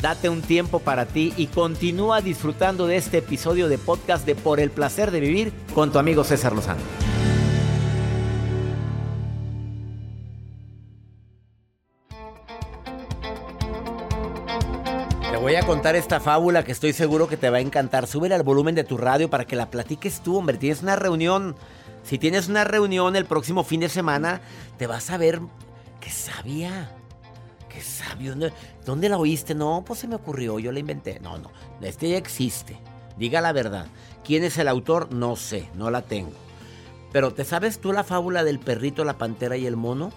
Date un tiempo para ti y continúa disfrutando de este episodio de podcast de Por el placer de vivir con tu amigo César Lozano. Te voy a contar esta fábula que estoy seguro que te va a encantar. Súbele al volumen de tu radio para que la platiques tú, hombre. Tienes una reunión. Si tienes una reunión el próximo fin de semana, te vas a ver qué sabía. Qué sabio. ¿Dónde- ¿Dónde la oíste? No, pues se me ocurrió, yo la inventé. No, no. Este ya existe. Diga la verdad. ¿Quién es el autor? No sé, no la tengo. Pero ¿te sabes tú la fábula del perrito, la pantera y el mono?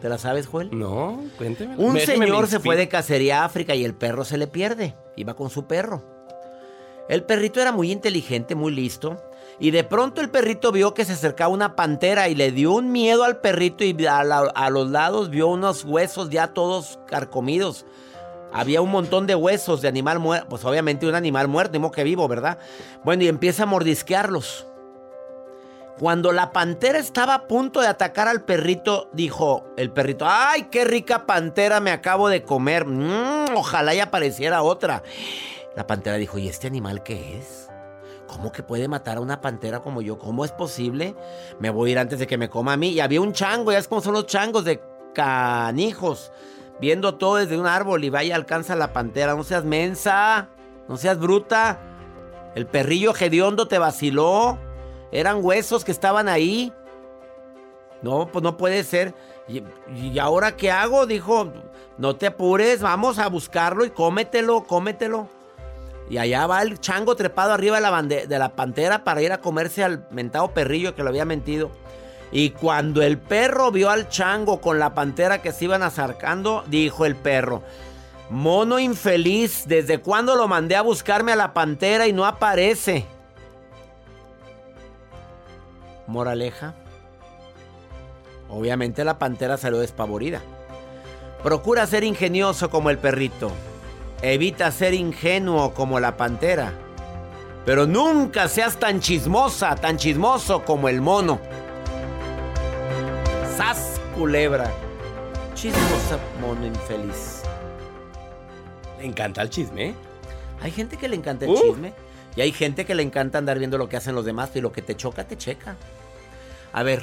¿Te la sabes, Joel? No, cuénteme. Un Déjeme señor se fue de cacería a África y el perro se le pierde. Iba con su perro. El perrito era muy inteligente, muy listo. Y de pronto el perrito vio que se acercaba una pantera y le dio un miedo al perrito y a, los lados vio unos huesos ya todos carcomidos. Había un montón de huesos de animal muerto. Pues obviamente un animal muerto, ni modo que vivo, ¿verdad? Bueno, y empieza a mordisquearlos. Cuando la pantera estaba a punto de atacar al perrito, dijo el perrito, ¡ay, qué rica pantera me acabo de comer! Mm, ojalá ya apareciera otra. La pantera dijo, ¿y este animal qué es? ¿Cómo que puede matar a una pantera como yo? ¿Cómo es posible? Me voy a ir antes de que me coma a mí. Y había un chango, ya es como son los changos de canijos, viendo todo desde un árbol y vaya, alcanza la pantera. No seas mensa, no seas bruta. El perrillo hediondo te vaciló. Eran huesos que estaban ahí. No, pues no puede ser. ¿Y, y ahora qué hago? Dijo, no te apures, vamos a buscarlo y cómetelo, cómetelo. Y allá va el chango trepado arriba de la, de la pantera para ir a comerse al mentado perrillo que lo había mentido. Y cuando el perro vio al chango con la pantera que se iban acercando, dijo el perro, mono infeliz, ¿desde cuándo lo mandé a buscarme a la pantera y no aparece? Moraleja. Obviamente la pantera salió despavorida. Procura ser ingenioso como el perrito. Evita ser ingenuo como la pantera. Pero nunca seas tan chismosa, tan chismoso como el mono. ¡Sas, culebra! Chismosa, mono infeliz. Le encanta el chisme. Hay gente que le encanta el Uh. chisme. Y hay gente que le encanta andar viendo lo que hacen los demás. Y lo que te choca, te checa. A ver.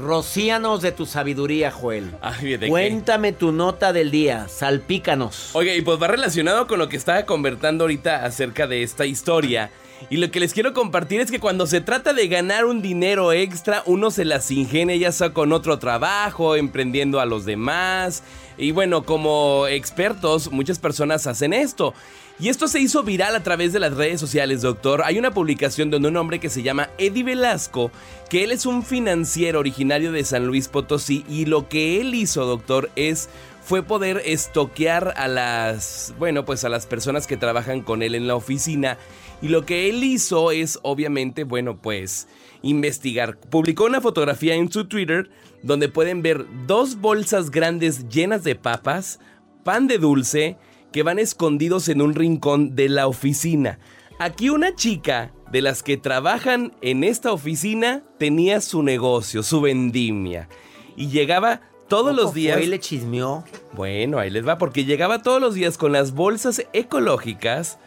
Rocíanos de tu sabiduría, Joel. Ay, ¿de qué? Cuéntame tu nota del día. Salpícanos. Oye, y pues va relacionado con lo que estaba conversando ahorita acerca de esta historia. Y lo que les quiero compartir es que cuando se trata de ganar un dinero extra, uno se las ingenia ya sea con otro trabajo, emprendiendo a los demás. Y bueno, como expertos, muchas personas hacen esto. Y esto se hizo viral a través de las redes sociales, doctor. Hay una publicación donde un hombre que se llama Eddie Velasco, que él es un financiero originario de San Luis Potosí, y lo que él hizo, doctor, es fue poder estoquear a las, bueno, pues a las personas que trabajan con él en la oficina. Y lo que él hizo es, obviamente, bueno, pues investigar. Publicó una fotografía en su Twitter donde pueden ver dos bolsas grandes llenas de papas, pan de dulce, que van escondidos en un rincón de la oficina. Aquí una chica de las que trabajan en esta oficina tenía su negocio, su vendimia. Y llegaba todos los días... Y le chismeó. Bueno, ahí les va, porque llegaba todos los días con las bolsas ecológicas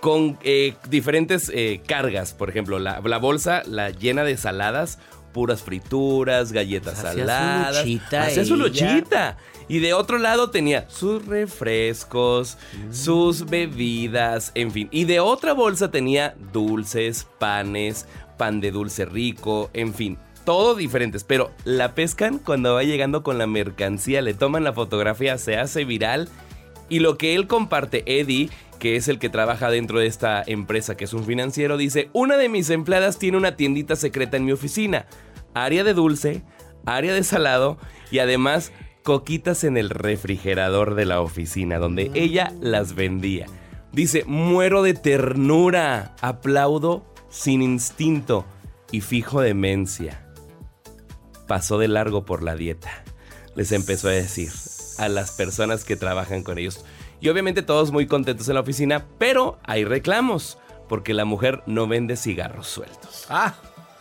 con eh, diferentes eh, cargas. Por ejemplo, la, la bolsa la llena de saladas, puras frituras, galletas Pues saladas. Hacía su luchita. Y de otro lado tenía sus refrescos, sus bebidas, en fin. Y de otra bolsa tenía dulces, panes, pan de dulce rico, en fin. Todo diferentes, pero la pescan cuando va llegando con la mercancía, le toman la fotografía, se hace viral y lo que él comparte, Eddie, que es el que trabaja dentro de esta empresa, que es un financiero, dice, una de mis empleadas tiene una tiendita secreta en mi oficina, área de dulce, área de salado y además coquitas en el refrigerador de la oficina, donde ella las vendía. Dice, muero de ternura, aplaudo sin instinto y fijo demencia. Pasó de largo por la dieta. Les empezó a decir a las personas que trabajan con ellos. Y obviamente todos muy contentos en la oficina, pero hay reclamos, porque la mujer no vende cigarros sueltos. Ah,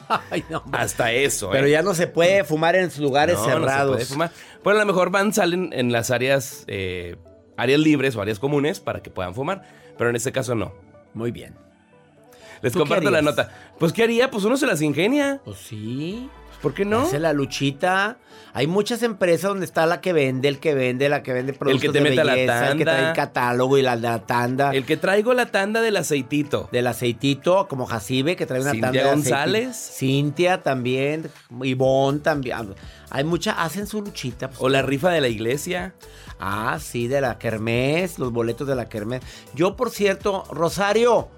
ay, no, Hasta eso, Pero ¿eh? ya no se puede fumar en lugares No, no se cerrados. puede fumar. Bueno, a lo mejor van, salen en las áreas, eh, áreas libres o áreas comunes para que puedan fumar, pero en este caso no. Muy bien. Les ¿Tú qué comparto la nota. Pues, ¿qué haría? Pues uno se las ingenia. Pues sí. ¿Por qué no? Hace la luchita. Hay muchas empresas donde está la que vende, el que vende, la que vende productos te de mete a la belleza, el que trae tanda. el catálogo y la, la tanda. El que traigo la tanda del aceitito. Del aceitito, como Jacibe, que trae una Cintia tanda de. González. Cintia también. Ivonne también. Hay muchas, hacen su luchita. pues. O la rifa de la iglesia. Ah, sí, de la Kermés, los boletos de la Kermés. Yo, por cierto, Rosario,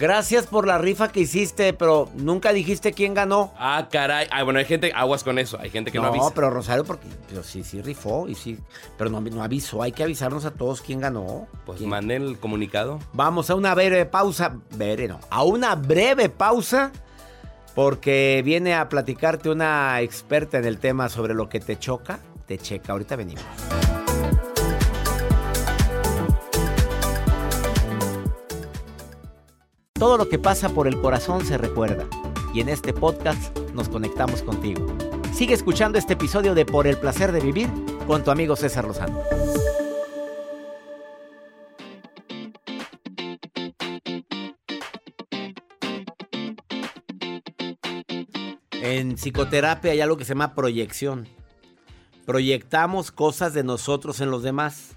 gracias por la rifa que hiciste, pero nunca dijiste quién ganó. Ah, caray. Ah, bueno, hay gente, aguas con eso. Hay gente que no, no, avisa. pero Rosario, porque pero sí, sí rifó y sí, pero no, no avisó. Hay que avisarnos a todos quién ganó. Pues ¿Quién? manden el comunicado. Vamos a una breve pausa. Breve, no. A una breve pausa. Porque viene a platicarte una experta en el tema sobre lo que te choca, te checa. Ahorita venimos. Todo lo que pasa por el corazón se recuerda. Y en este podcast nos conectamos contigo. Sigue escuchando este episodio de Por el placer de vivir con tu amigo César Lozano. En psicoterapia hay algo que se llama proyección. Proyectamos cosas de nosotros en los demás.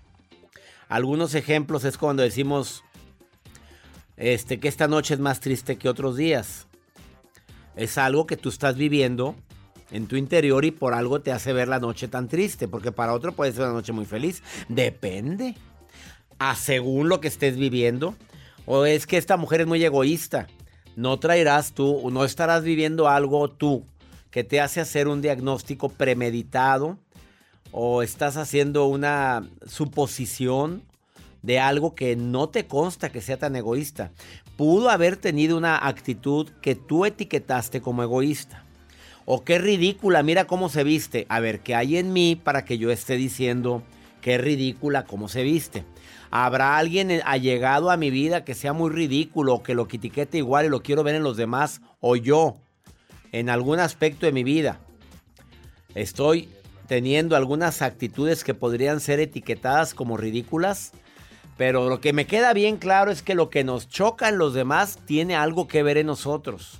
Algunos ejemplos es cuando decimos este, que esta noche es más triste que otros días. Es algo que tú estás viviendo en tu interior y por algo te hace ver la noche tan triste, porque para otro puede ser una noche muy feliz. Depende. A según lo que estés viviendo. O es que esta mujer es muy egoísta. No traerás tú, no estarás viviendo algo tú que te hace hacer un diagnóstico premeditado o estás haciendo una suposición de algo que no te consta que sea tan egoísta. Pudo haber tenido una actitud que tú etiquetaste como egoísta. O qué ridícula, mira cómo se viste. A ver, ¿qué hay en mí para que yo esté diciendo qué ridícula cómo se viste? ¿Habrá alguien allegado a mi vida que sea muy ridículo o que lo que etiquete igual y lo quiero ver en los demás o yo en algún aspecto de mi vida? Estoy teniendo algunas actitudes que podrían ser etiquetadas como ridículas, pero lo que me queda bien claro es que lo que nos choca en los demás tiene algo que ver en nosotros.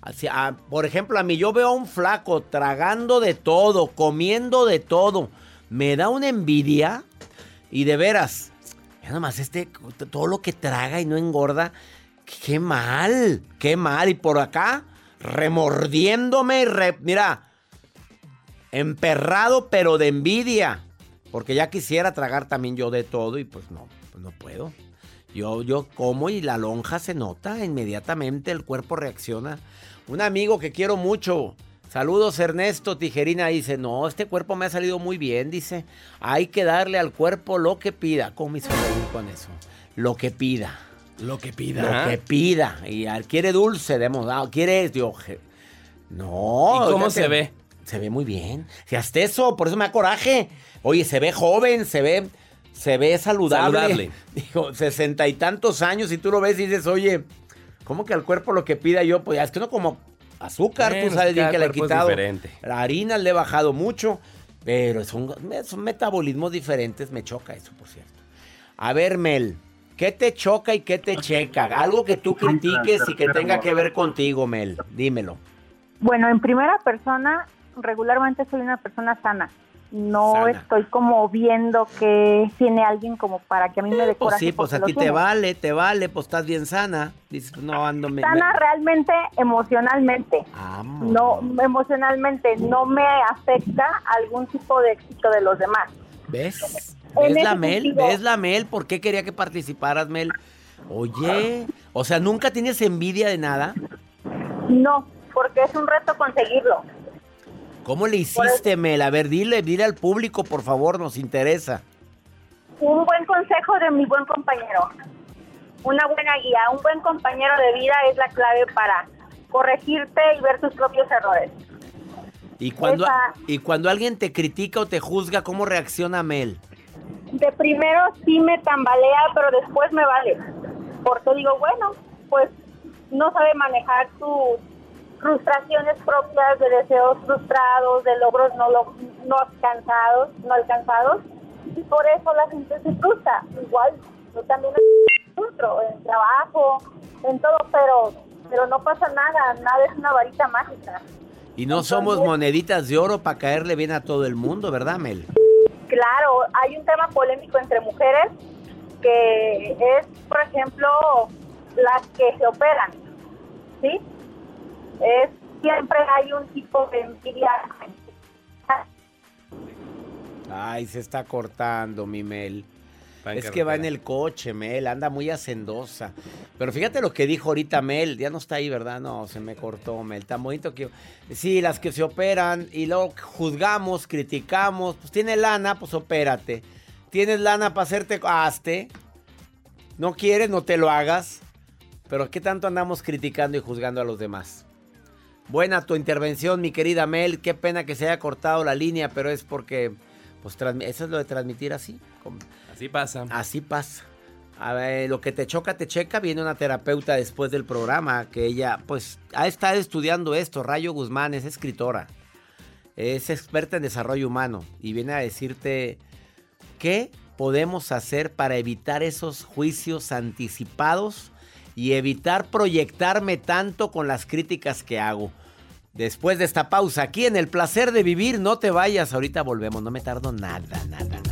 Así, ah, por ejemplo, a mí yo veo a un flaco tragando de todo, comiendo de todo. Me da una envidia y de veras, nada más este, todo lo que traga y no engorda, qué mal, qué mal. Y por acá, remordiéndome, y re- mira, emperrado pero de envidia. Porque ya quisiera tragar también yo de todo y pues no, no puedo. Yo, yo como y la lonja se nota inmediatamente, el cuerpo reacciona. Un amigo que quiero mucho, saludos Ernesto Tijerina, dice, no, este cuerpo me ha salido muy bien, dice, hay que darle al cuerpo lo que pida. ¿Cómo hizo con eso? Lo que pida. Lo que Lo pida. que pida. Y al- quiere dulce, demos, ah, quiere, yo, no. ¿Y cómo se ve? Se ve muy bien. Si hasta eso, por eso me da coraje. Oye, se ve joven, se ve, se ve saludable. Saludable. Digo, sesenta y tantos años y tú lo ves y dices, oye, ¿cómo que al cuerpo lo que pida yo? Pues ya es que no como azúcar, Bueno, tú sabes bien que le he quitado. La harina le he bajado mucho, pero son, son metabolismos diferentes. Me choca eso, por cierto. A ver, Mel, ¿qué te choca y qué te checa? Algo que tú critiques y que tenga que ver contigo, Mel. Dímelo. Bueno, en primera persona, regularmente soy una persona sana. No Sana. estoy como viendo que tiene alguien como para que a mí me dé Pues sí, pues a ti te tiene. vale, te vale, pues estás bien sana. Dices, no ando... Me, Sana me- realmente emocionalmente. Amo. No, emocionalmente no me afecta algún tipo de éxito de los demás. ¿Ves? En ¿Ves la Mel? sentido- ¿Ves la Mel? ¿Por qué quería que participaras, Mel? Oye, o sea, ¿nunca tienes envidia de nada? No, porque es un reto conseguirlo. ¿Cómo le hiciste, Mel? A ver, dile, dile al público, por favor, nos interesa. Un buen consejo de mi buen compañero. Una buena guía. Un buen compañero de vida es la clave para corregirte y ver tus propios errores. Y cuando, Esa- y cuando alguien te critica o te juzga, ¿cómo reacciona Mel? De primero sí me tambalea, pero después me vale. Porque digo, bueno, pues no sabe manejar sus frustraciones propias de deseos frustrados, de logros no, lo- no alcanzados, no alcanzados. Y por eso la gente se frustra. Igual, yo también me frustro en trabajo, en todo, pero, pero no pasa nada. Nada es una varita mágica. Y no somos moneditas de oro para caerle bien a todo el mundo, ¿verdad, Mel? Claro, hay un tema polémico entre mujeres que es, por ejemplo, las que se operan, ¿sí? Es siempre hay un tipo de envidia. Ay, se está cortando, mi Mel. Es que va en el coche, Mel, anda muy hacendosa. Pero fíjate lo que dijo ahorita Mel, ya no está ahí, ¿verdad? No, se me cortó, Mel. Tan bonito que... Sí, las que se operan y luego juzgamos, criticamos. Pues tiene lana, pues opérate. Tienes lana para hacerte... Hazte. No quieres, no te lo hagas. Pero ¿qué tanto andamos criticando y juzgando a los demás? Buena tu intervención, mi querida Mel. Qué pena que se haya cortado la línea, pero es porque... Pues eso es lo de transmitir así. Así pasa. Así pasa. A ver, lo que te choca, te checa. Viene una terapeuta después del programa que ella, pues, ha estado estudiando esto. Rayo Guzmán es escritora. Es experta en desarrollo humano y viene a decirte qué podemos hacer para evitar esos juicios anticipados y evitar proyectarme tanto con las críticas que hago. Después de esta pausa, aquí en El Placer de Vivir, no te vayas, ahorita volvemos, no me tardo nada, nada, nada.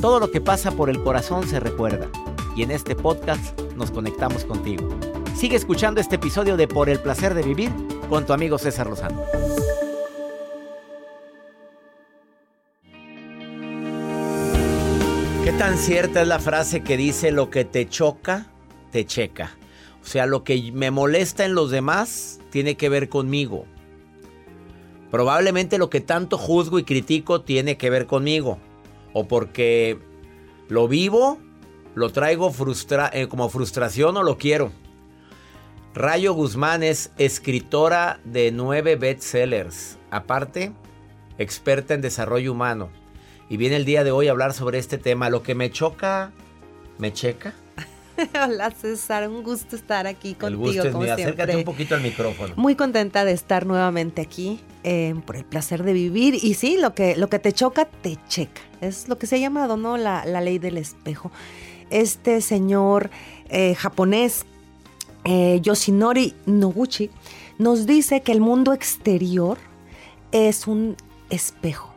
Todo lo que pasa por el corazón se recuerda. Y en este podcast nos conectamos contigo. Sigue escuchando este episodio de Por el placer de vivir con tu amigo César Lozano. ¿Qué tan cierta es la frase que dice lo que te choca, te checa? O sea, lo que me molesta en los demás tiene que ver conmigo. Probablemente lo que tanto juzgo y critico tiene que ver conmigo. O porque lo vivo, lo traigo frustra eh, como frustración o lo quiero. Rayo Guzmán es escritora de nueve bestsellers. Aparte, experta en desarrollo humano. Y viene el día de hoy a hablar sobre este tema. Lo que me choca, me checa. Hola César, un gusto estar aquí el contigo gusto es como mío. siempre. Acércate un poquito al micrófono. Muy contenta de estar nuevamente aquí eh, por el placer de vivir y sí, lo que lo que te choca te checa. Es lo que se ha llamado, ¿no? La, la ley del espejo. Este señor eh, japonés eh, Yoshinori Noguchi nos dice que el mundo exterior es un espejo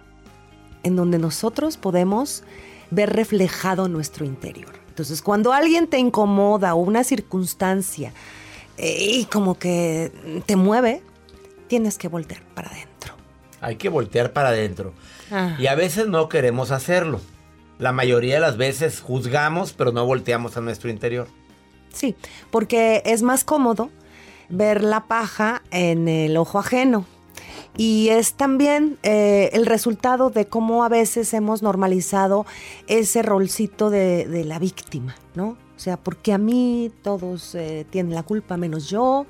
en donde nosotros podemos ver reflejado nuestro interior. Entonces, cuando alguien te incomoda o una circunstancia eh, y como que te mueve, tienes que voltear para adentro. Hay que voltear para adentro. Ah. Y a veces no queremos hacerlo. La mayoría de las veces juzgamos, pero no volteamos a nuestro interior. Sí, porque es más cómodo ver la paja en el ojo ajeno. Y es también eh, el resultado de cómo a veces hemos normalizado ese rolcito de, la víctima, ¿no? O sea, porque a mí todos eh, tienen la culpa menos yo.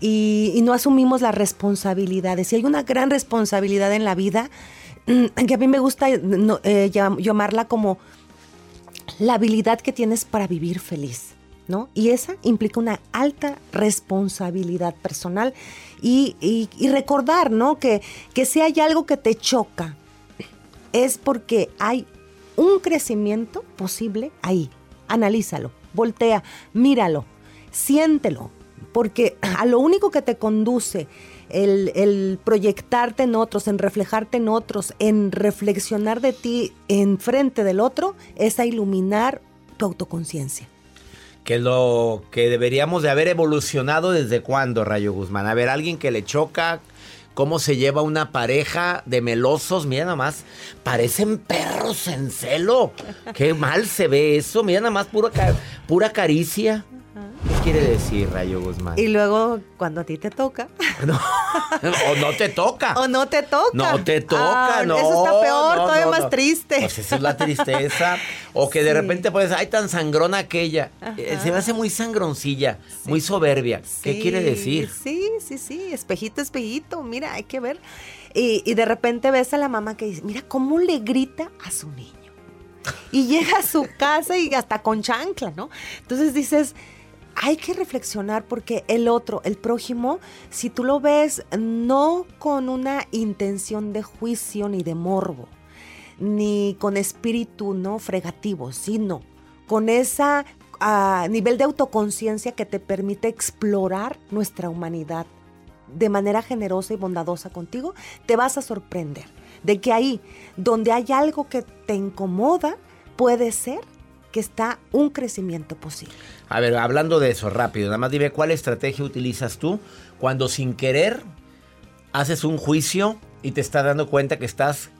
Y, no asumimos las responsabilidades. Y hay una gran responsabilidad en la vida que a mí me gusta eh, llam- llamarla como la habilidad que tienes para vivir feliz, ¿no? Y esa implica una alta responsabilidad personal y, recordar, ¿no? Que, que si hay algo que te choca, es porque hay un crecimiento posible ahí. Analízalo, voltea, míralo, siéntelo, porque a lo único que te conduce el, el proyectarte en otros, en reflejarte en otros, en reflexionar de ti en frente del otro, es a iluminar tu autoconciencia. Que lo que deberíamos de haber evolucionado desde cuándo, Rayo Guzmán. A ver, alguien que le choca, cómo se lleva una pareja de melosos, mira nada más, parecen perros en celo. Qué mal se ve eso, mira nada más pura, pura caricia. ¿Qué quiere decir, Rayo Guzmán? Y luego, cuando a ti te toca, o no te toca. o no te toca. No te toca, Ah, no. Eso está peor, no, todavía no, más triste. Pues esa es la tristeza. O que de repente pues, ay, tan sangrona aquella. Eh, Se me hace muy sangroncilla, muy soberbia. ¿Qué quiere decir? Sí, sí, sí, espejito, espejito, mira, hay que ver. Y, y de repente ves a la mamá que dice, mira cómo le grita a su niño. Y llega a su casa y hasta con chancla, ¿no? Entonces dices, hay que reflexionar porque el otro, el prójimo, si tú lo ves no con una intención de juicio ni de morbo, ni con espíritu no fregativo, sino con esa ah, nivel de autoconciencia que te permite explorar nuestra humanidad de manera generosa y bondadosa contigo, te vas a sorprender de que ahí, donde hay algo que te incomoda, puede ser que está un crecimiento posible. A ver, hablando de eso, rápido, nada más dime cuál estrategia utilizas tú cuando sin querer haces un juicio y te estás dando cuenta que estás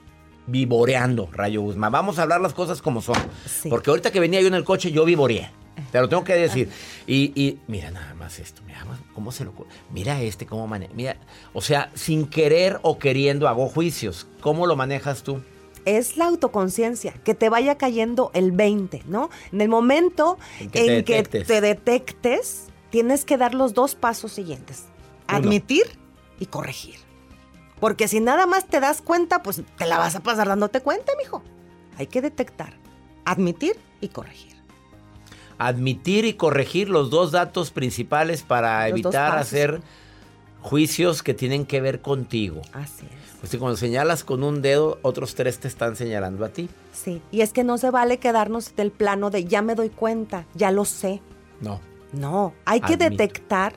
vivoreando, Rayo Guzmán. Vamos a hablar las cosas como son. Sí. Porque ahorita que venía yo en el coche, yo vivoreé. Te lo tengo que decir. Y, y mira nada más esto. Mira cómo se lo... Mira este, cómo maneja. Mira, o sea, sin querer o queriendo hago juicios. ¿Cómo lo manejas tú? Es la autoconciencia, que te vaya cayendo el 20, ¿no? En el momento En que te que detectes. te detectes, tienes que dar los dos pasos siguientes. Uno. Admitir y corregir. Porque si nada más te das cuenta, pues te la vas a pasar dándote cuenta, mijo. Hay que detectar, admitir y corregir. Admitir y corregir los dos datos principales para Los evitar hacer juicios que tienen que ver contigo. Así es. Pues si cuando señalas con un dedo, otros tres te están señalando a ti. Sí, y es que no se vale quedarnos del plano de ya me doy cuenta, ya lo sé. No. No, hay que detectar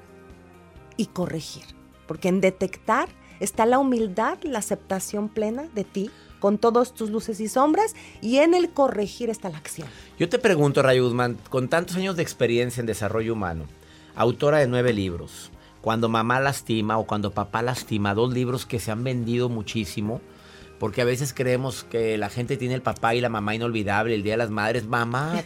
y corregir. Porque en detectar está la humildad, la aceptación plena de ti, con todos tus luces y sombras, y en el corregir está la acción. Yo te pregunto, Rayo Guzmán, con tantos años de experiencia en desarrollo humano, autora de nueve libros, cuando mamá lastima o cuando papá lastima, dos libros que se han vendido muchísimo, porque a veces creemos que la gente tiene el papá y la mamá inolvidable, el Día de las Madres, mamá,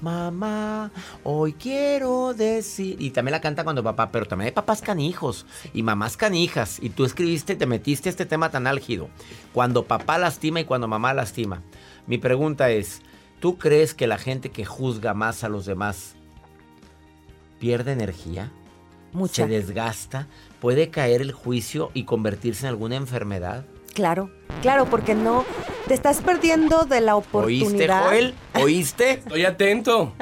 mamá, hoy quiero decir, y también la canta cuando papá, pero también hay papás canijos y mamás canijas, y tú escribiste, te metiste este tema tan álgido, cuando papá lastima y cuando mamá lastima. Mi pregunta es, ¿tú crees que la gente que juzga más a los demás pierde energía? Mucha. ¿Se desgasta? ¿Puede caer el juicio y convertirse en alguna enfermedad? Claro, claro, porque no te estás perdiendo de la ¿Oíste, oportunidad. Joel? ¿Oíste? Estoy atento.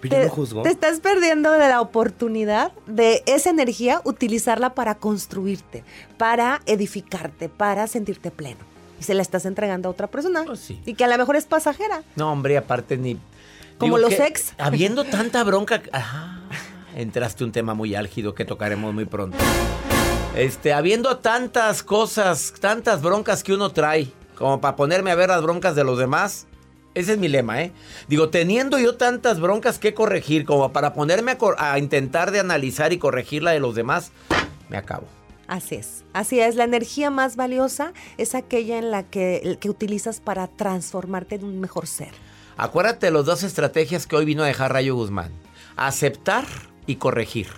Pero yo Te, no juzgo. te estás perdiendo de la oportunidad de esa energía utilizarla para construirte, para edificarte, para sentirte pleno. Y se la estás entregando a otra persona. Pues sí. Y que a lo mejor es pasajera. No, hombre, aparte ni... Como Digo los que ex. Habiendo tanta bronca... Ah, entraste un tema muy álgido que tocaremos muy pronto. Este, habiendo tantas cosas, tantas broncas que uno trae, como para ponerme a ver las broncas de los demás. Ese es mi lema, ¿eh? Digo, teniendo yo tantas broncas que corregir, como para ponerme a, cor- a intentar de analizar y corregir la de los demás, me acabo. Así es, así es. La energía más valiosa es aquella en la que, que utilizas para transformarte en un mejor ser. Acuérdate de las dos estrategias que hoy vino a dejar Rayo Guzmán. Aceptar y corregir.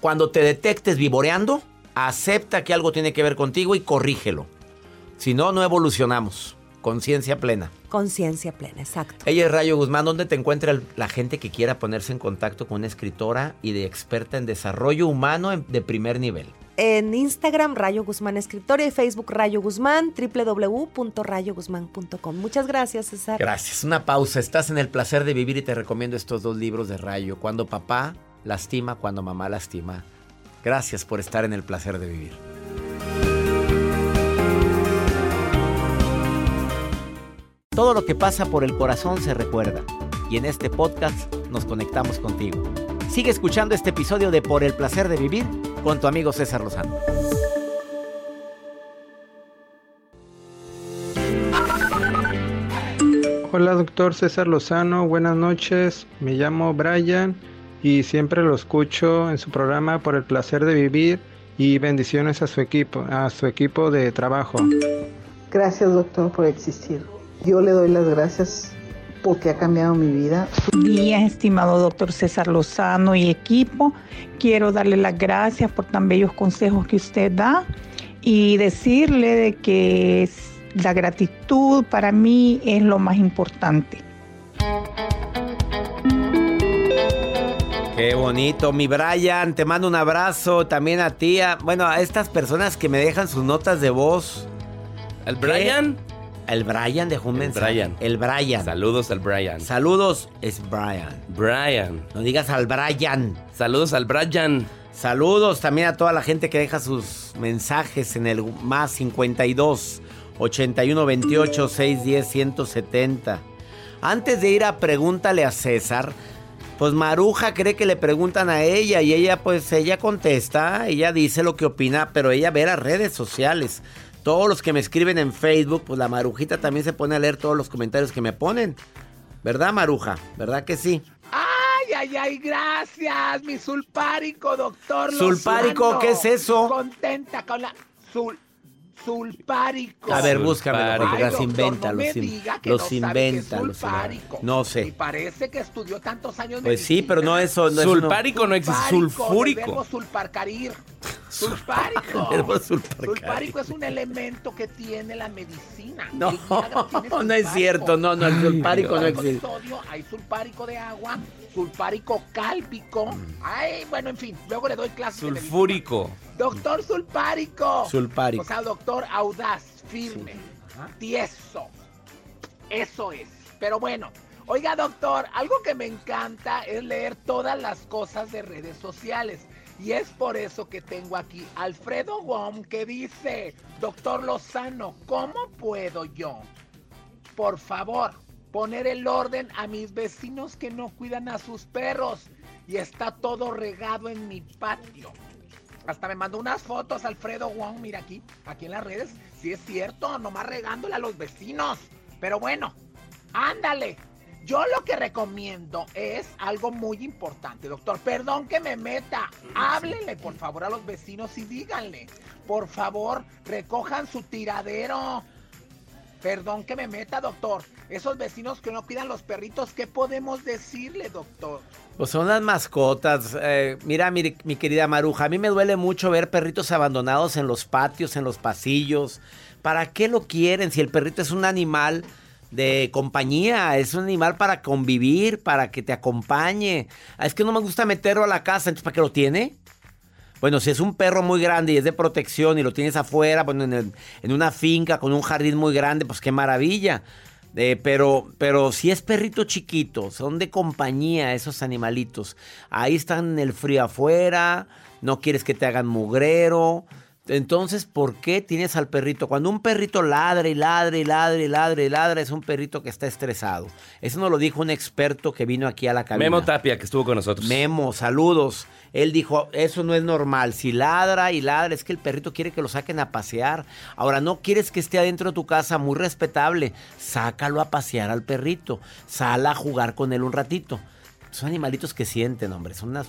Cuando te detectes vivoreando, acepta que algo tiene que ver contigo y corrígelo. Si no, no evolucionamos. conciencia plena. Conciencia plena, exacto. Ella es Rayo Guzmán. ¿Dónde te encuentra la gente que quiera ponerse en contacto con una escritora y de experta en desarrollo humano de primer nivel? En Instagram, Rayo Guzmán Escritora y Facebook, Rayo Guzmán, www.rayoguzmán.com. Muchas gracias, César. Gracias. Una pausa. Estás en el placer de vivir y te recomiendo estos dos libros de Rayo. Cuando papá lastima, cuando mamá lastima. Gracias por estar en el placer de vivir. Todo lo que pasa por el corazón se recuerda. Y en este podcast nos conectamos contigo. Sigue escuchando este episodio de Por el placer de vivir con tu amigo César Lozano. Hola, doctor César Lozano. Buenas noches. Me llamo Brian y siempre lo escucho en su programa por el placer de vivir y bendiciones a su equipo, a su equipo de trabajo. Gracias, doctor, por existir. Yo le doy las gracias porque ha cambiado mi vida. día, estimado doctor César Lozano y equipo. Quiero darle las gracias por tan bellos consejos que usted da y decirle de que la gratitud para mí es lo más importante. Qué bonito, mi Brian, te mando un abrazo también a ti, a- bueno, a estas personas que me dejan sus notas de voz. ¿El Brian? El Brian dejó un El mensaje. Brian. El Brian. Saludos al Brian. Saludos, es Brian. Brian. No digas al Brian. Saludos al Brian. Saludos también a toda la gente que deja sus mensajes en el más 52 81 28 610 170. Antes de ir a pregúntale a César, pues Maruja cree que le preguntan a ella y ella pues ella contesta, ella dice lo que opina, pero ella ve las redes sociales. Todos los que me escriben en Facebook, pues la Marujita también se pone a leer todos los comentarios que me ponen. ¿Verdad, Maruja? ¿Verdad que sí? Ay, ay, ay, gracias, mi sulpárico, doctor. ¿Sulpárico? Lozano. ¿Qué es eso? Contenta con la sul sulpárico. A ver, búscamelo, Ay, porque las inventa, no los, in- los no sabe inventa. los. No Y sé. parece que estudió tantos años Pues sí, pero no eso. No, Sulpárico no existe, sulfúrico. verbo sulparcarir. Sulpárico. El verbo sulparcarir. Sulpárico es un elemento que tiene la medicina. No, El no es cierto. No, no, el sulpárico no existe. sodio, hay sulfárico de agua, sulfárico cálpico. Ay, bueno, en fin, luego le doy clases. Sulfúrico. Doctor sulpárico. Sulpárico. O sea, doctor audaz, firme, tieso. Eso es. Pero bueno, oiga, doctor, algo que me encanta es leer todas las cosas de redes sociales. Y es por eso que tengo aquí Alfredo Wom que dice, doctor Lozano, ¿cómo puedo yo, por favor, poner el orden a mis vecinos que no cuidan a sus perros? Y está todo regado en mi patio. Hasta me mandó unas fotos Alfredo Wong, mira aquí, aquí en las redes. Sí es cierto, nomás regándole a los vecinos. Pero bueno, ándale. Yo lo que recomiendo es algo muy importante, doctor. Perdón que me meta. Háblenle, por favor, a los vecinos y díganle. Por favor, recojan su tiradero. Perdón que me meta, doctor. Esos vecinos que no cuidan los perritos, ¿qué podemos decirle, doctor? Pues son las mascotas. Eh, mira, mi, mi querida Maruja, a mí me duele mucho ver perritos abandonados en los patios, en los pasillos. ¿Para qué lo quieren si el perrito es un animal de compañía? Es un animal para convivir, para que te acompañe. Ah, Es que no me gusta meterlo a la casa, entonces ¿para qué lo tiene? Bueno, si es un perro muy grande y es de protección y lo tienes afuera, bueno, en, el- en una finca con un jardín muy grande, pues qué maravilla. Eh, pero, pero si es perrito chiquito, son de compañía esos animalitos. Ahí están en el frío afuera, no quieres que te hagan mugrero. Entonces, ¿por qué tienes al perrito? Cuando un perrito ladra y ladra y ladra y ladra y ladra, es un perrito que está estresado. Eso nos lo dijo un experto que vino aquí a la cabina. Memo Tapia, que estuvo con nosotros. Memo, saludos. Él dijo, eso no es normal. Si ladra y ladra, es que el perrito quiere que lo saquen a pasear. Ahora, no quieres que esté adentro de tu casa, muy respetable. Sácalo a pasear al perrito. Sal a jugar con él un ratito. Son animalitos que sienten, hombre. Son unas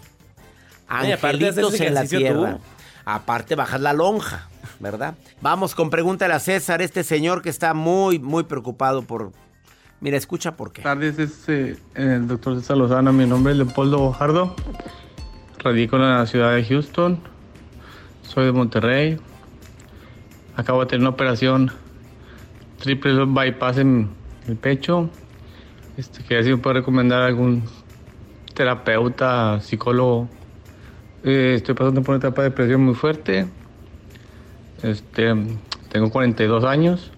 Oye, angelitos en la tierra. tú. Aparte bajas la lonja, ¿verdad? Vamos con pregúntale a César, este señor que está muy, muy preocupado por... Mira, escucha por qué. Buenas tardes, es eh, el doctor César Lozano. Mi nombre es Leopoldo Bojardo. Radico en la ciudad de Houston. Soy de Monterrey. Acabo de tener una operación triple bypass en el pecho. Este, quería si me puede recomendar algún terapeuta, psicólogo. Eh, estoy pasando por una etapa de depresión muy fuerte. Este, tengo 42 años.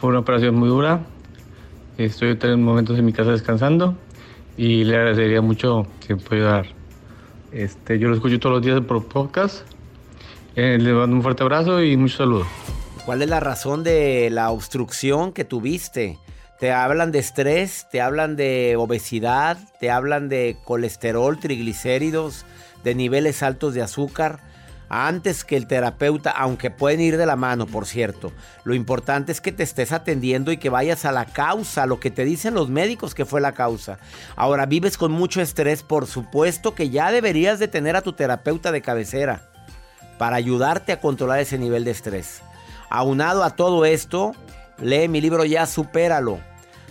Fue una operación muy dura. Estoy en momentos en mi casa descansando y le agradecería mucho si me puede ayudar. Este, yo lo escucho todos los días por podcast. Eh, le mando un fuerte abrazo y muchos saludos. ¿Cuál es la razón de la obstrucción que tuviste? Te hablan de estrés, te hablan de obesidad, te hablan de colesterol, triglicéridos, de niveles altos de azúcar. Antes que el terapeuta, aunque pueden ir de la mano, por cierto, lo importante es que te estés atendiendo y que vayas a la causa, lo que te dicen los médicos que fue la causa. Ahora vives con mucho estrés, por supuesto que ya deberías de tener a tu terapeuta de cabecera para ayudarte a controlar ese nivel de estrés. Aunado a todo esto, lee mi libro Ya Supéralo.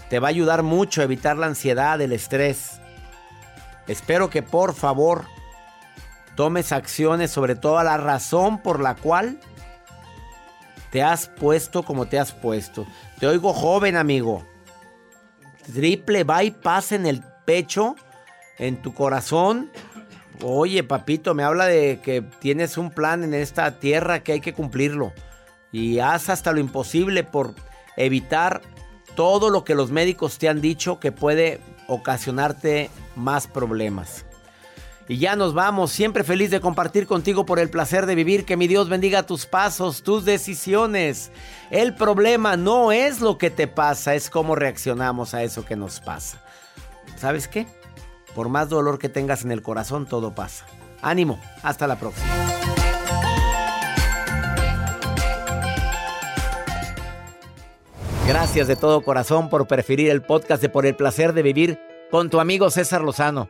Te va a ayudar mucho a evitar la ansiedad, el estrés. Espero que por favor tomes acciones sobre toda la razón por la cual te has puesto como te has puesto. Te oigo joven, amigo. Triple bypass en el pecho, en tu corazón. Oye, papito, me habla de que tienes un plan en esta tierra que hay que cumplirlo y haz hasta lo imposible por evitar todo lo que los médicos te han dicho que puede ocasionarte más problemas. Y ya nos vamos, siempre feliz de compartir contigo por el placer de vivir, que mi Dios bendiga tus pasos, tus decisiones. El problema no es lo que te pasa, es cómo reaccionamos a eso que nos pasa. ¿Sabes qué? Por más dolor que tengas en el corazón, todo pasa. Ánimo, hasta la próxima. Gracias de todo corazón por preferir el podcast de Por el placer de vivir con tu amigo César Lozano.